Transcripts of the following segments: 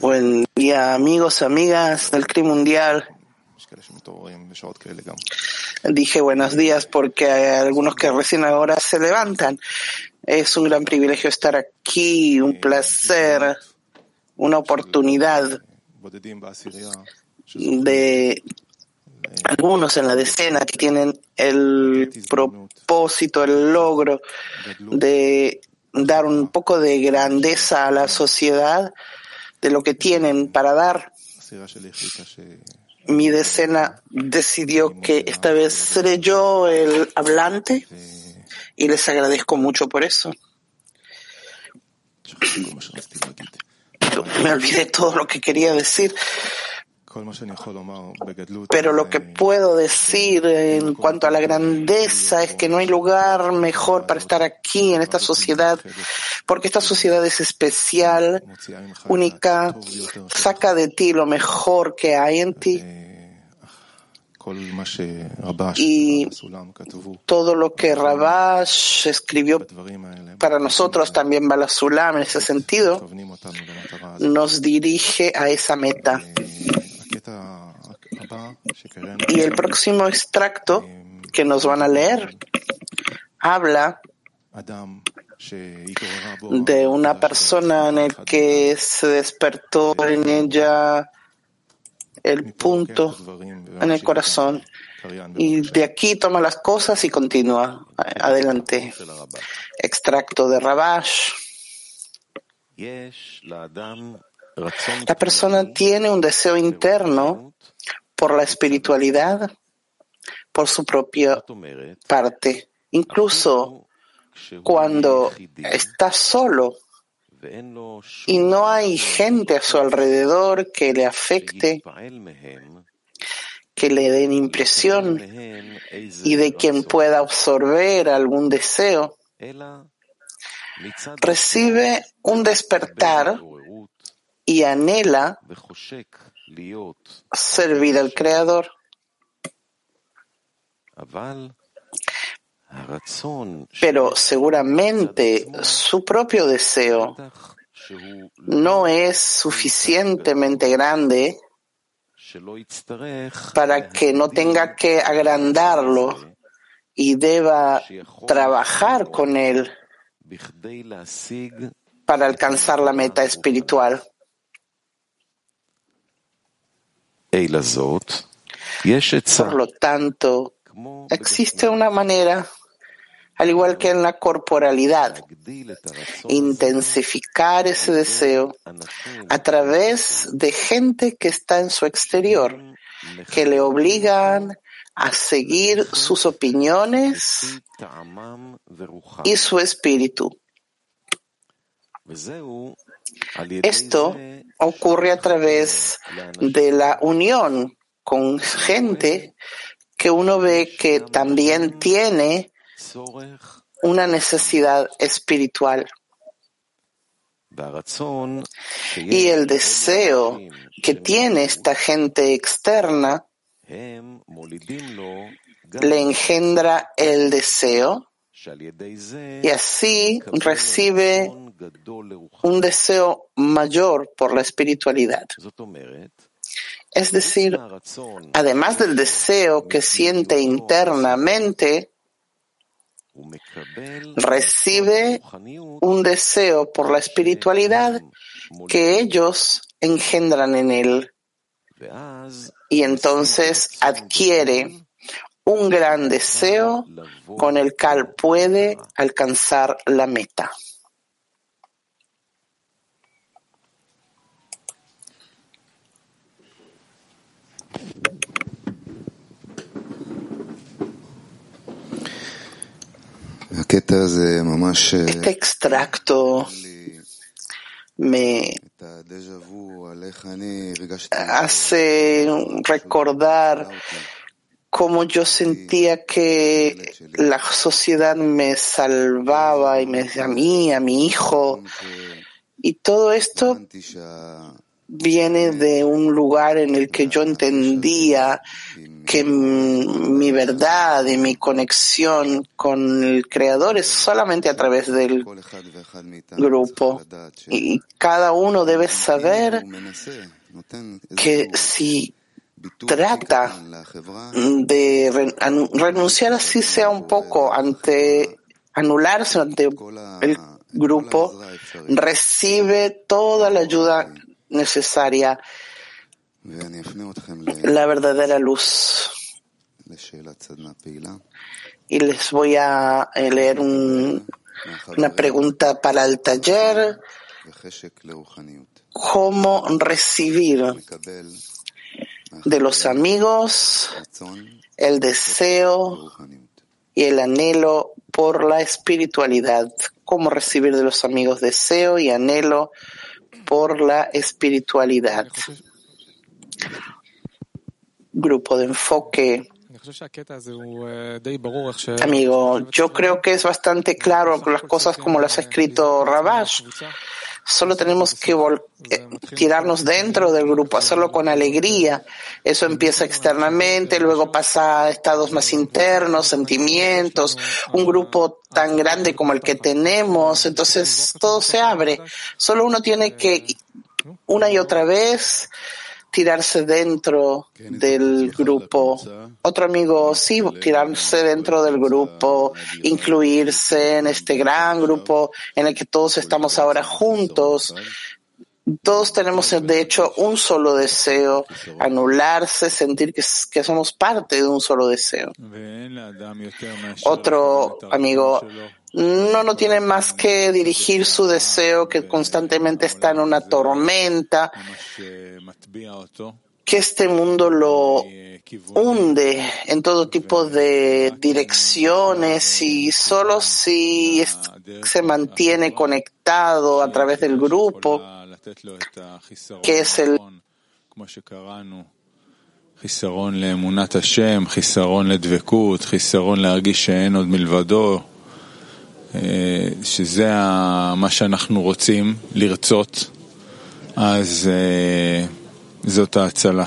Buen día, amigos, amigas del CRI Mundial. Dije buenos días porque hay algunos que recién ahora se levantan. Es un gran privilegio estar aquí, un placer, una oportunidad de algunos en la decena que tienen el propósito, el logro de dar un poco de grandeza a la sociedad de lo que tienen para dar. Mi decena decidió que esta vez seré yo el hablante y les agradezco mucho por eso. Me olvidé todo lo que quería decir. Pero lo que puedo decir en cuanto a la grandeza es que no hay lugar mejor para estar aquí en esta sociedad, porque esta sociedad es especial, única, saca de ti lo mejor que hay en ti. Y todo lo que Rabash escribió para nosotros también Balasulam en ese sentido nos dirige a esa meta. Y el próximo extracto que nos van a leer habla de una persona en el que se despertó en ella el punto en el corazón y de aquí toma las cosas y continúa adelante. Extracto de Rabash. La persona tiene un deseo interno por la espiritualidad, por su propia parte. Incluso cuando está solo y no hay gente a su alrededor que le afecte, que le den impresión y de quien pueda absorber algún deseo, recibe un despertar y anhela servir al Creador. Pero seguramente su propio deseo no es suficientemente grande para que no tenga que agrandarlo y deba trabajar con él para alcanzar la meta espiritual. Por lo tanto, existe una manera, al igual que en la corporalidad, intensificar ese deseo a través de gente que está en su exterior, que le obligan a seguir sus opiniones y su espíritu. Esto ocurre a través de la unión con gente que uno ve que también tiene una necesidad espiritual. Y el deseo que tiene esta gente externa le engendra el deseo y así recibe un deseo mayor por la espiritualidad. Es decir, además del deseo que siente internamente, recibe un deseo por la espiritualidad que ellos engendran en él. Y entonces adquiere un gran deseo con el cual puede alcanzar la meta. Este extracto me hace recordar cómo yo sentía que la sociedad me salvaba y me a mí, a mi hijo. Y todo esto viene de un lugar en el que yo entendía que mi verdad y mi conexión con el Creador es solamente a través del grupo. Y cada uno debe saber que si trata de renunciar así sea un poco ante anularse ante el grupo, recibe toda la ayuda necesaria, la verdadera luz. Y les voy a eh, leer una pregunta para el taller. ¿Cómo recibir de los amigos el deseo y el anhelo por la espiritualidad? ¿Cómo recibir de los amigos deseo y anhelo por la espiritualidad? Grupo de enfoque. Amigo, yo creo que es bastante claro las cosas como las ha escrito Rabash. Solo tenemos que eh, tirarnos dentro del grupo, hacerlo con alegría. Eso empieza externamente, luego pasa a estados más internos, sentimientos, un grupo tan grande como el que tenemos, entonces todo se abre. Solo uno tiene que una y otra vez tirarse dentro del grupo. Otro amigo, sí, tirarse dentro del grupo, incluirse en este gran grupo en el que todos estamos ahora juntos. Todos tenemos, de hecho, un solo deseo, anularse, sentir que, que somos parte de un solo deseo. Otro amigo, no, no tiene más que dirigir su deseo que constantemente está en una tormenta, que este mundo lo hunde en todo tipo de direcciones y solo si se mantiene conectado a través del grupo, que es el חיסרון לאמונת השם, חיסרון לדבקות, חיסרון להרגיש שאין עוד מלבדו, אה, שזה מה שאנחנו רוצים, לרצות, אז אה, זאת ההצלה.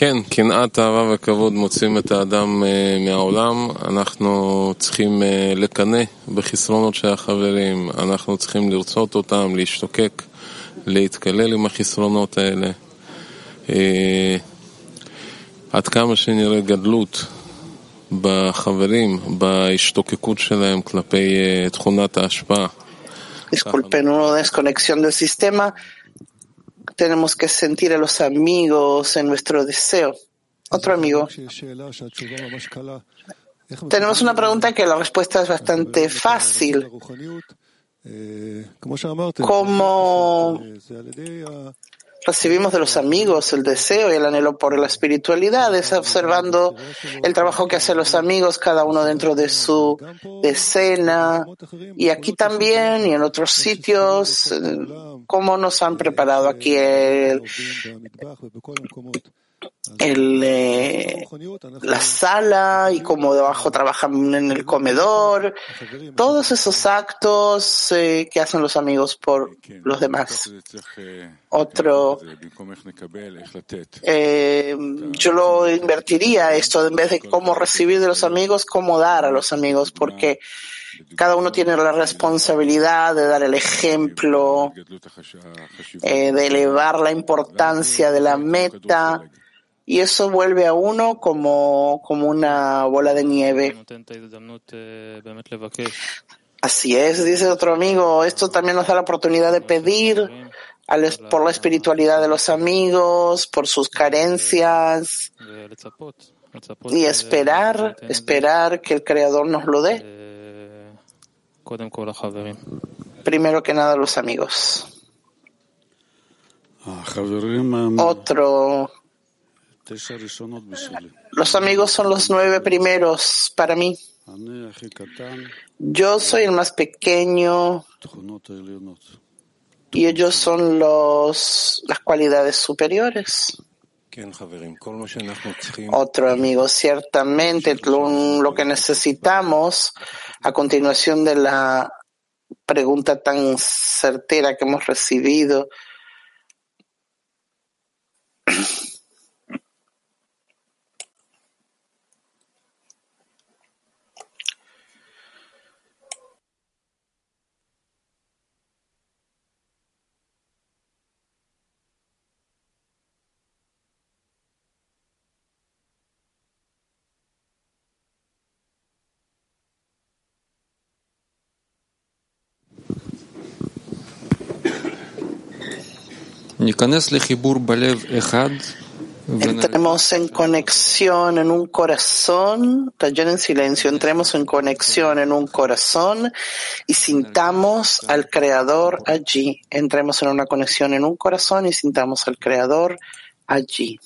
כן, קנאת, אהבה וכבוד מוצאים את האדם מהעולם. אנחנו צריכים לקנא בחסרונות של החברים, אנחנו צריכים לרצות אותם, להשתוקק, להתקלל עם החסרונות האלה. עד כמה שנראה גדלות Disculpen, una desconexión del sistema. Tenemos que sentir a los amigos en nuestro deseo. Otro amigo. Tenemos una pregunta que la respuesta es bastante fácil. ¿Cómo recibimos de los amigos el deseo y el anhelo por la espiritualidad, es observando el trabajo que hacen los amigos, cada uno dentro de su escena, y aquí también y en otros sitios, eh, cómo nos han preparado aquí el, eh, la sala y como debajo trabajan en el comedor, todos esos actos eh, que hacen los amigos por los demás. Otro, eh, yo lo invertiría esto en vez de cómo recibir de los amigos, cómo dar a los amigos, porque cada uno tiene la responsabilidad de dar el ejemplo, de elevar la importancia de la meta y eso vuelve a uno como, como una bola de nieve. Así es, dice otro amigo, esto también nos da la oportunidad de pedir por la espiritualidad de los amigos, por sus carencias y esperar, esperar que el Creador nos lo dé. Primero que nada los amigos. Otro los amigos son los nueve primeros para mí. Yo soy el más pequeño y ellos son los, las cualidades superiores. Otro amigo, ciertamente lo, lo que necesitamos a continuación de la pregunta tan certera que hemos recibido. Entremos en conexión en un corazón, taller en silencio, entremos en conexión en un corazón y sintamos al Creador allí. Entremos en una conexión en un corazón y sintamos al Creador allí.